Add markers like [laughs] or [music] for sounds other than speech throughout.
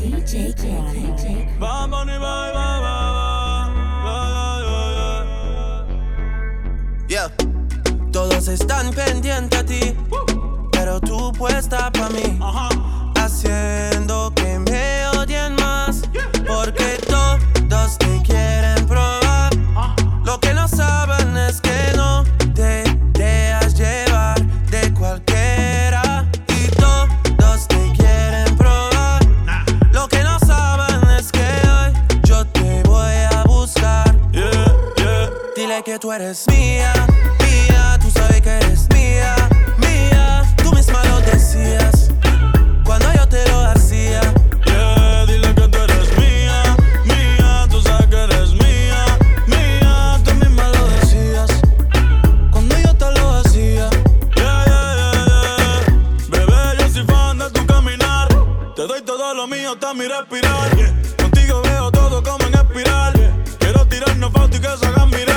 DJ. Yeah. Todos están pendientes a ti, pero tú puesta pa' mí, haciendo mía, mía, tú sabes que eres mía, mía. Tú misma lo decías cuando yo te lo hacía. Yeah, dile que tú eres mía, mía, tú sabes que eres mía, mía, tú misma lo decías cuando yo te lo hacía. Yeah, yeah, yeah. Bebé, yo soy fan de tu caminar, te doy todo lo mío hasta mi respirar. Contigo veo todo como en espiral. Quiero tirarnos fotos y que se hagan mirar.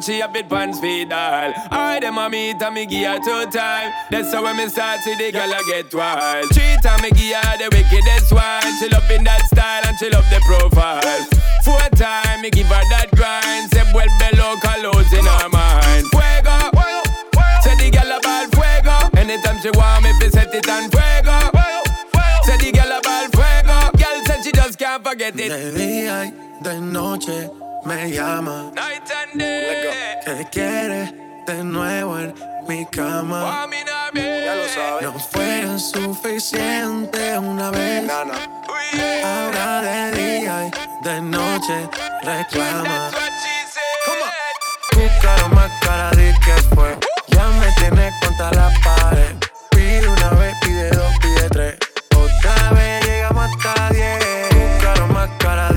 Much she have it pants feed all. I them a meet and me give her two time. That's how when me start see the girl I get wild. Three time me give her the wickedest one. She loving that style and she love the profile. Four time me give her that grind. Say vuelve loca lows in her mind. Fuego, say the girl about fuego. Anytime she want me, fi set it on fuego. Say the girl about fuego. Girl said she just can't forget it. De día y de noche me llama. Night and day. Que quiere de nuevo en mi cama. Babe. No fue suficiente una vez. Ahora de día y de noche reclama. Tu cara más cara de que fue. Ya me tienes contra la pared. Pide una vez, pide dos, pide tres. Otra vez llegamos hasta diez. Tu cara más cara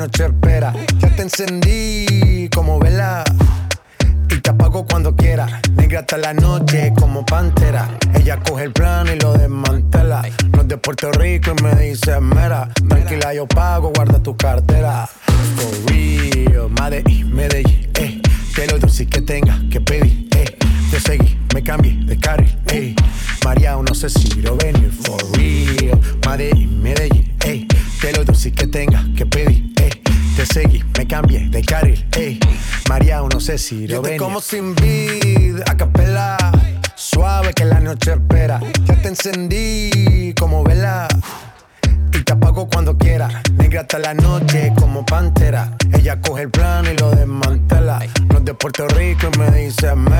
noche espera. Ya te encendí como vela. Y te apago cuando quiera. Negra hasta la noche como pantera. Ella coge el plano y lo desmantela. No es de Puerto Rico y me dice mera. Tranquila, yo pago, guarda tu cartera. Lo venir. como sin vid, a capela. Suave que la noche espera. Ya te encendí como vela y te apago cuando quiera. Negra hasta la noche como pantera. Ella coge el plano y lo desmantela. No es de Puerto Rico y me dice mera.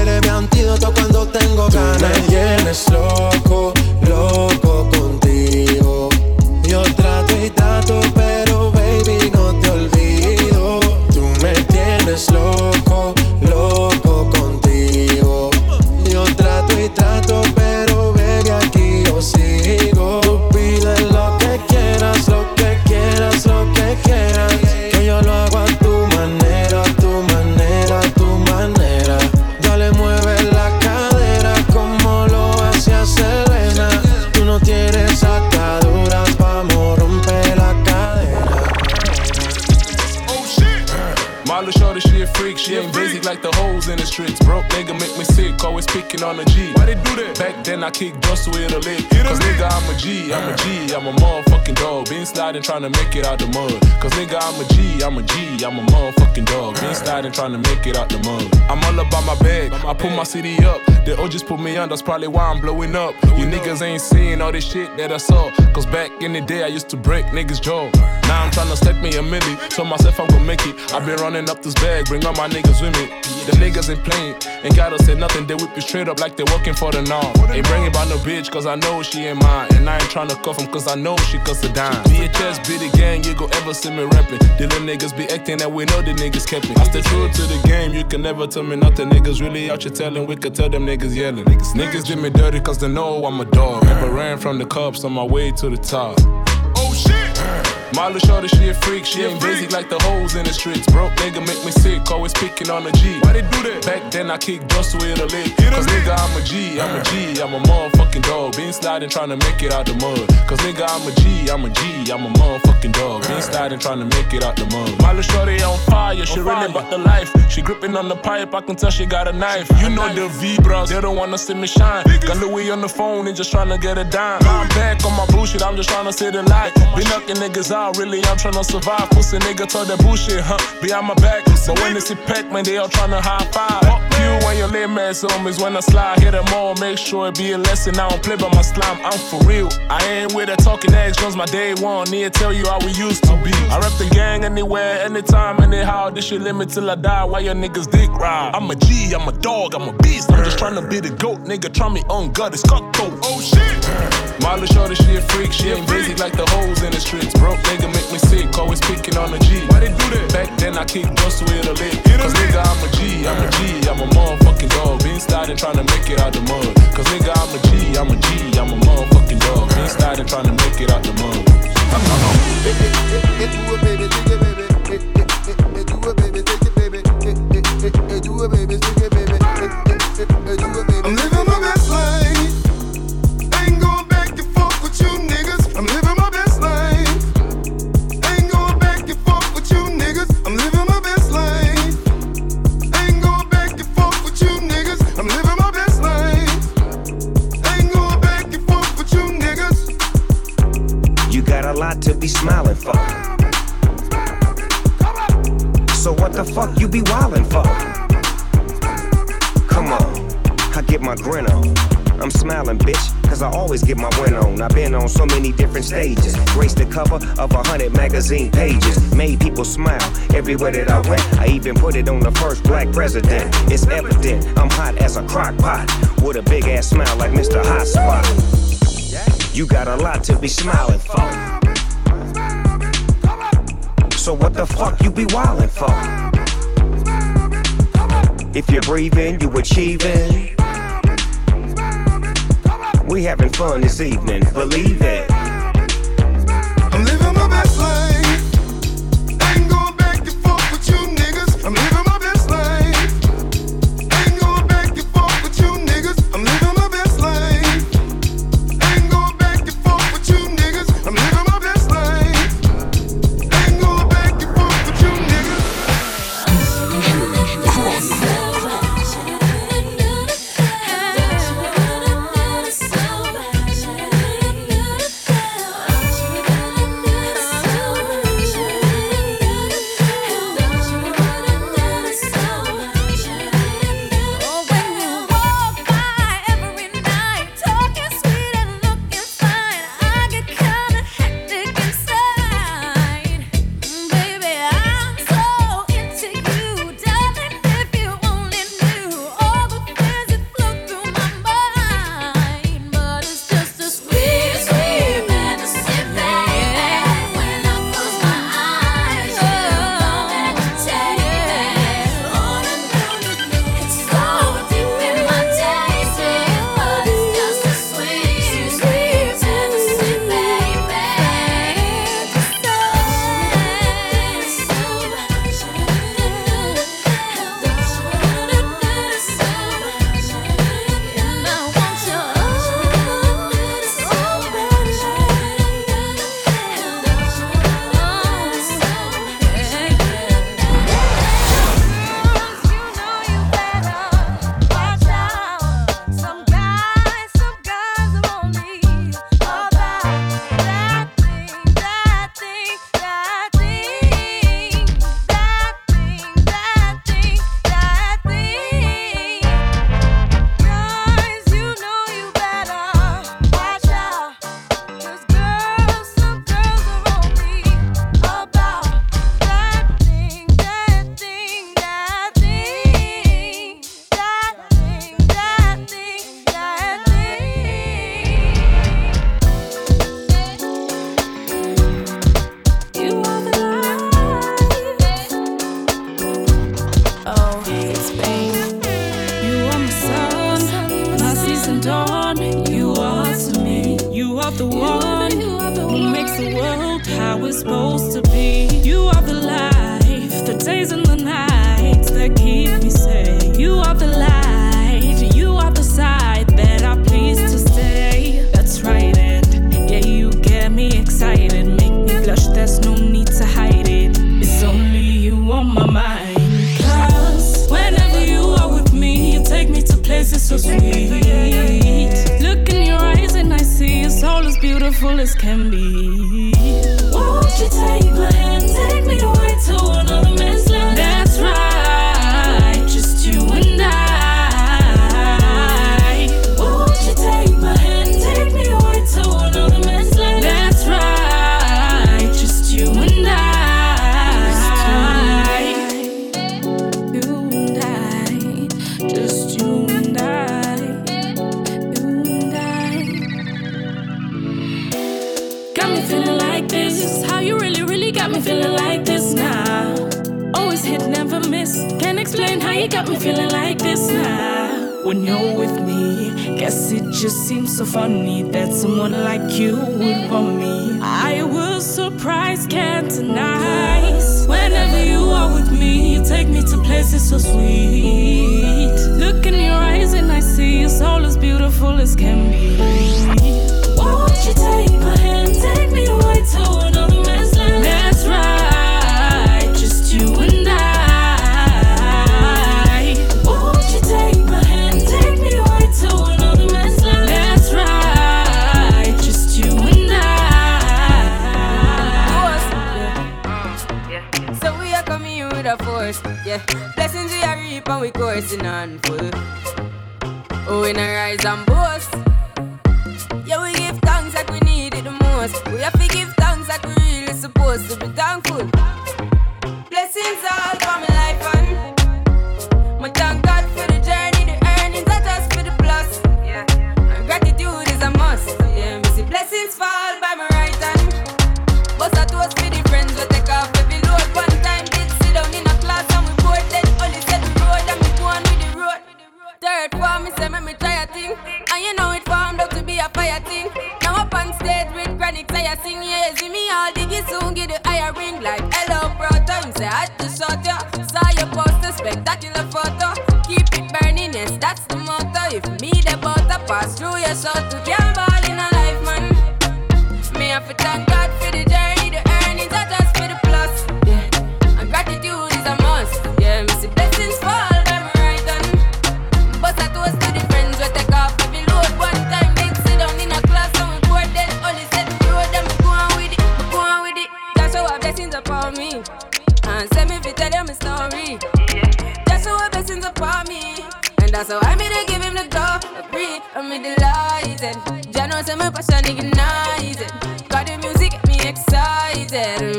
Eres mi antídoto cuando tengo ganas. Tú me tienes loco, loco contigo. Trying to make it out the mud. Cause nigga, I'm a G, I'm a G, I'm a motherfucking dog. Been sliding trying to make it out the mud. I'm all about my bag, I put my city up. The O just put me on, that's probably why I'm blowing up. You niggas ain't seeing all this shit that I saw. Cause back in the day, I used to break niggas' jaw. Now I'm trying to stack me a milli. Told myself I'm gonna make it. i been running up this bag, bring all my niggas with me. The niggas ain't playing, ain't gotta say nothing. They whip you straight up like they working for the norm. Ain't bringing about no bitch, cause I know she ain't mine. And I ain't trying to cuff 'em cause I know she cuss a dime. VHS be the gang, you go ever see me rapping. The little niggas be acting that we know the niggas kept me. I stay true to the game, you can never tell me nothing. Niggas really out here telling, we could tell them niggas yelling. Niggas, niggas did me dirty cause they know I'm a dog. Never ran from the cops on my way to the top. Oh shit! Little shorty, she a freak. She ain't busy like the hoes in the streets. Broke nigga make me sick, always picking on a G. Why they do that? Back then I kicked dust with a lick. Cause nigga, I'm a G, I'm a G, I'm a motherfucking dog. Been sliding trying to make it out the mud. Cause nigga, I'm a G, I'm a G, I'm a motherfucking dog. Been sliding trying to make it out the mud. Little shorty on fire, she really about the life. She gripping on the pipe, I can tell she got a knife. You know the V-bros, they don't wanna see me shine. Got Louis on the phone and just trying to get a dime. I'm back on my bullshit, I'm just trying to sit in light. Been knocking niggas out, really, I'm trying to survive. Pussy nigga told that bullshit, huh? Behind my back. But when they see Pac, man, they all trying to high five. Fuck you and your lame ass homies when I slide. Hit them all, make sure it be a lesson. I don't play by my slime, I'm for real. I ain't with that talking ass Jones, my day one. Need to tell you how we used to be. I rep the gang anywhere, anytime, anyhow. This shit limit till I die. Why your niggas dick ride? I'm a G, I'm a dog, I'm a beast. I'm just trying to be the goat, nigga. Try me on gut, it's cutthroat. Oh shit! Little shorty, she a freak. She ain't basic like the hoes in the streets. Broke nigga make me sick, always picking on a G. Why they do that? Back then I kicked dust with a lick. Cause nigga, I'm a G, I'm a G, I'm a motherfucking dog. Been sliding trying to make it out the mud. Cause nigga, I'm a G, I'm a G, I'm a motherfucking dog. Been sliding trying to make it out the mud. [laughs] I'm living stages. Graced the cover of a hundred magazine pages. Made people smile everywhere that I went. I even put it on the first black president. It's evident I'm hot as a crock pot. With a big ass smile like Mr. Hot Spot. You got a lot to be smiling for. So what the fuck you be wildin' for? If you're breathing, you achieving. We having fun this evening, believe it. beautiful as can be. Won't you take my hand, take me away? so funny that someone like you would want me. I will surprise, can't deny. Whenever you are with me, you take me to places so sweet. Look in your eyes and I see your soul as beautiful as can be. Me the butter pass through your shot to can't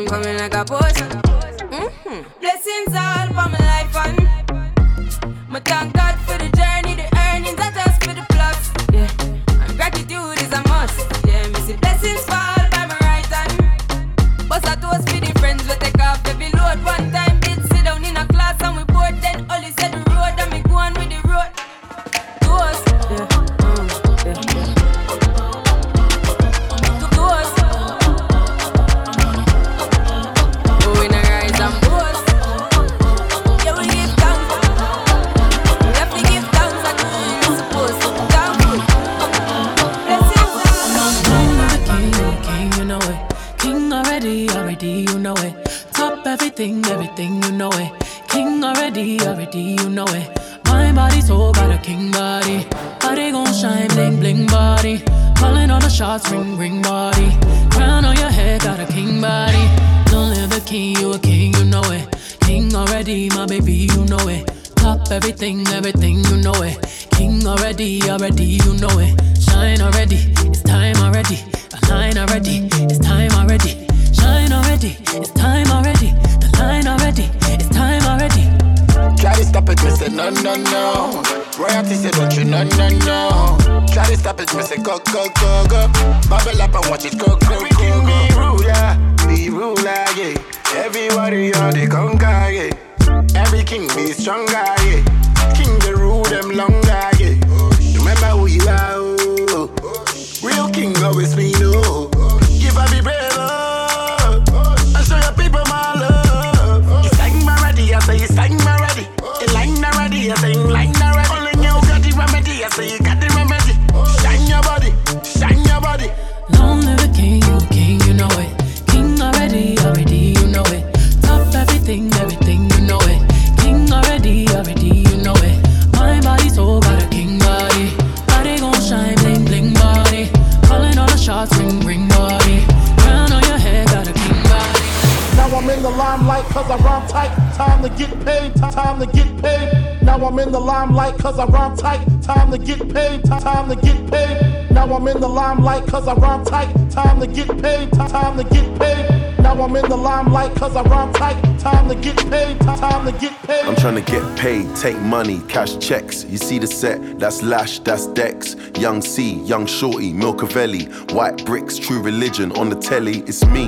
coming like a potion. Mhm. Blessings all for my life and my thank God king, you a king, you know it. King already, my baby, you know it. Top everything, everything, you know it. King already, already, you know it. Shine already, it's time already. Align already, it's time already. Shine already, it's time already. The line already, it's time already. Try to stop it, me say no, no, no. Royalty say don't you, no, no, no. Try to stop it, me say go, go, go, go. Bubble up and watch it go, go, go, go. Be ruler, be ruler, yeah. Everybody on the conquer, yeah. Every king be stronger, yeah. King the rule them longer, yeah. Remember who you are, oh. Real king always be no. Give up be brave, oh. And show your people my love. You sang my ready, I say you sang my ready. You line already, I say cause I rhyme tight. Time to get paid, time to get paid. Now I'm in the limelight cause I rhyme tight. Time to get paid, time to get paid. Now I'm in the limelight cause I rhyme tight. Time to get paid, time to get paid. I'm trying to get paid, take money, cash checks. You see the set, that's Lash, that's Dex. Young C, Young Shorty, Milcavelli. White bricks, true religion. On the telly, it's me.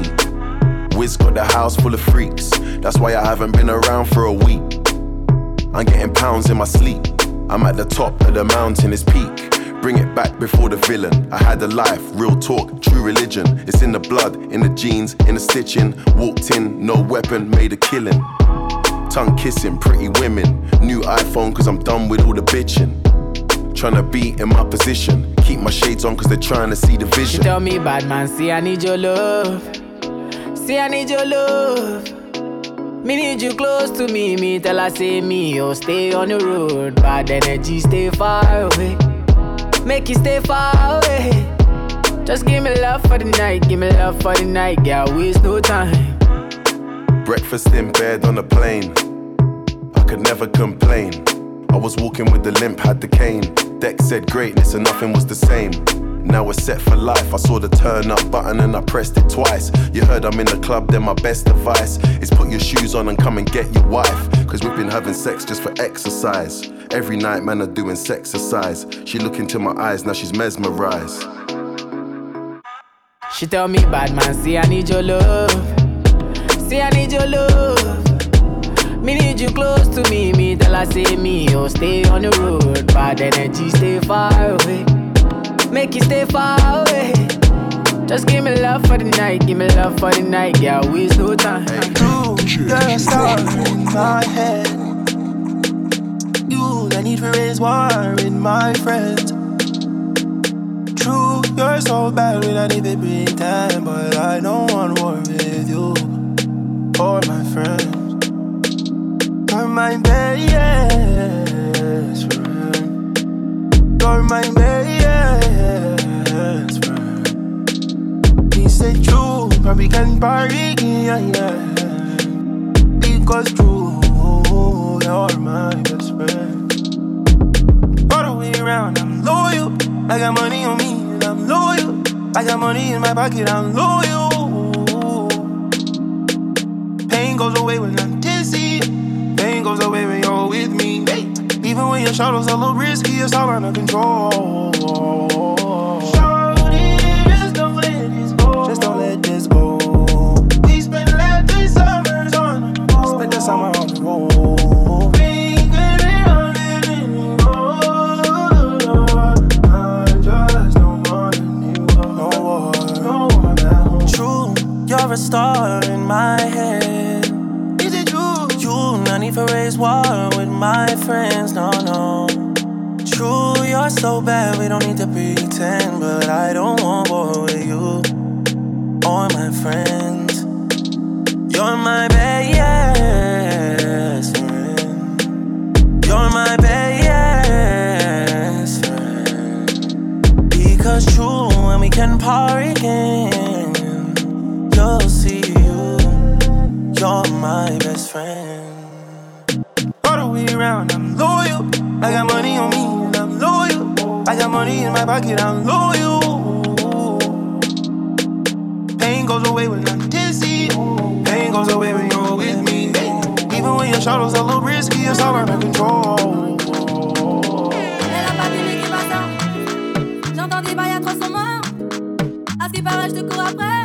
Wiz got the house full of freaks. That's why I haven't been around for a week. I'm getting pounds in my sleep. I'm at the top of the mountain, it's peak. Bring it back before the villain. I had a life, real talk, true religion. It's in the blood, in the jeans, in the stitching. Walked in, no weapon, made a killing. Tongue kissing, pretty women. New iPhone, cause I'm done with all the bitching. Tryna be in my position. Keep my shades on, cause they're trying to see the vision. She tell me, bad man, see I need your love. See I need your love. Me need you close to me. Me tell I say me, oh stay on the road. Bad energy, stay far away. Make you stay far away. Just give me love for the night, give me love for the night, girl. Waste no time. Breakfast in bed on a plane. I could never complain. I was walking with the limp, had the cane. Deck said greatness and nothing was the same. Now we're set for life. I saw the turn up button and I pressed it twice. You heard I'm in the club, then my best advice is put your shoes on and come and get your wife. Cause we've been having sex just for exercise. Every night, man, are doing exercise. She look into my eyes, now she's mesmerized. She tell me, bad man, see I need your love. See I need your love. Me need you close to me. Me tell her say me, oh stay on the road. Bad energy, stay far away. Make you stay far away. Just give me love for the night, give me love for the night, yeah, waste no time. You're a star in my head. You, I need to raise war in my friends. True, you're so bad, we don't even pretend. But I don't want war with you or my friends. You're my best friend. You're my best Said true, but we can party, yeah, yeah. Because true, you're my best friend. All the way around, I'm loyal. I got money on me, and I'm loyal. I got money in my pocket, I'm loyal. Pain goes away when I'm dizzy. Pain goes away when you're with me. Hey. Even when your shadow's a little risky, it's all under control. A star in my head. Is it true? You, no need for raise war with my friends, no, no. True, you're so bad, we don't need to pretend. But I don't want war with you or my friends. You're my best friend. You're my best friend. Because true, when we can party again, my best friend. All the way around, I'm loyal. I got money on me, and I'm loyal. I got money in my pocket, I'm loyal. Pain goes away when I'm dizzy. Pain goes away when you're with me. Even when your shadow's a little risky, it's all under control. J'entends des bails à 300 morts. À ce qui paraît, je te cours après.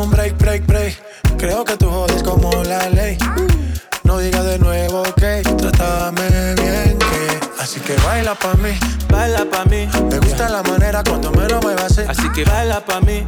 Dame un break, break, break. Creo que tú jodes como la ley. No digas de nuevo que trátame bien que Así que baila pa' mí, baila pa' mí Me gusta la manera cuando me vacías Así que baila pa' mí,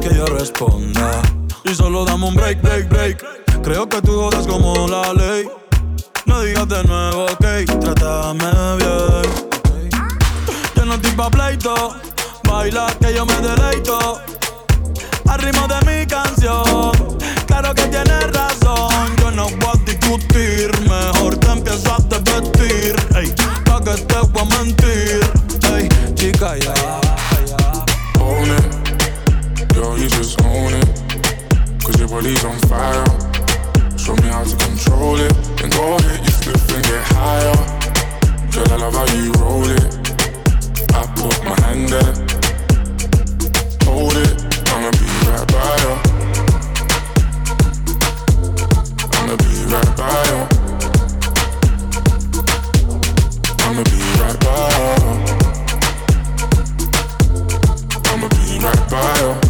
que yo responda. Y solo dame un break, break, break. Creo que tú jodas como la ley. No digas de nuevo, ok, trátame bien. Yo no estoy pa' pleito, baila que yo me deleito. Al ritmo de mi canción, claro que tienes razón. Yo no voy a discutir, mejor te empiezas a vestir. Ey, pa' que te voy a mentir. Ey, chica, ya. It, girl, you just own it. Cause your body's on fire. Show me how to control it. Then go ahead, you flip and get higher. Girl, I love how you roll it. I put my hand there. Hold it, I'ma be right by you. I'ma be right by you. I'ma be right by you. I'ma be right by you.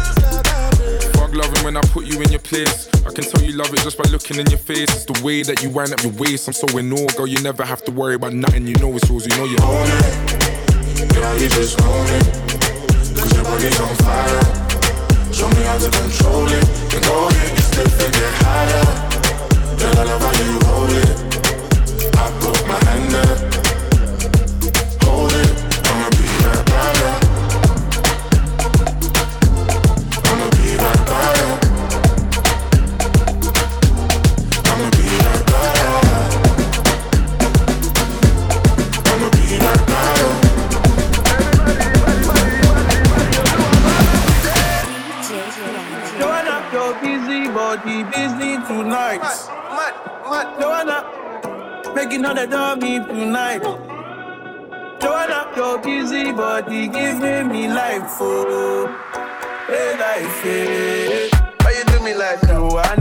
Fuck loving when I put you in your place. I can tell you love it just by looking in your face. It's the way that you wind up your waist. I'm so in awe, girl. You never have to worry about nothing. You know it's yours. You know you own it. Girl, you just own it. Cause your body's on fire. Show me how to control it. Then go ahead, you step and get higher. Girl, I love how you hold it. I put my hand there. Life, oh, hey life. Why you do me like Joanna,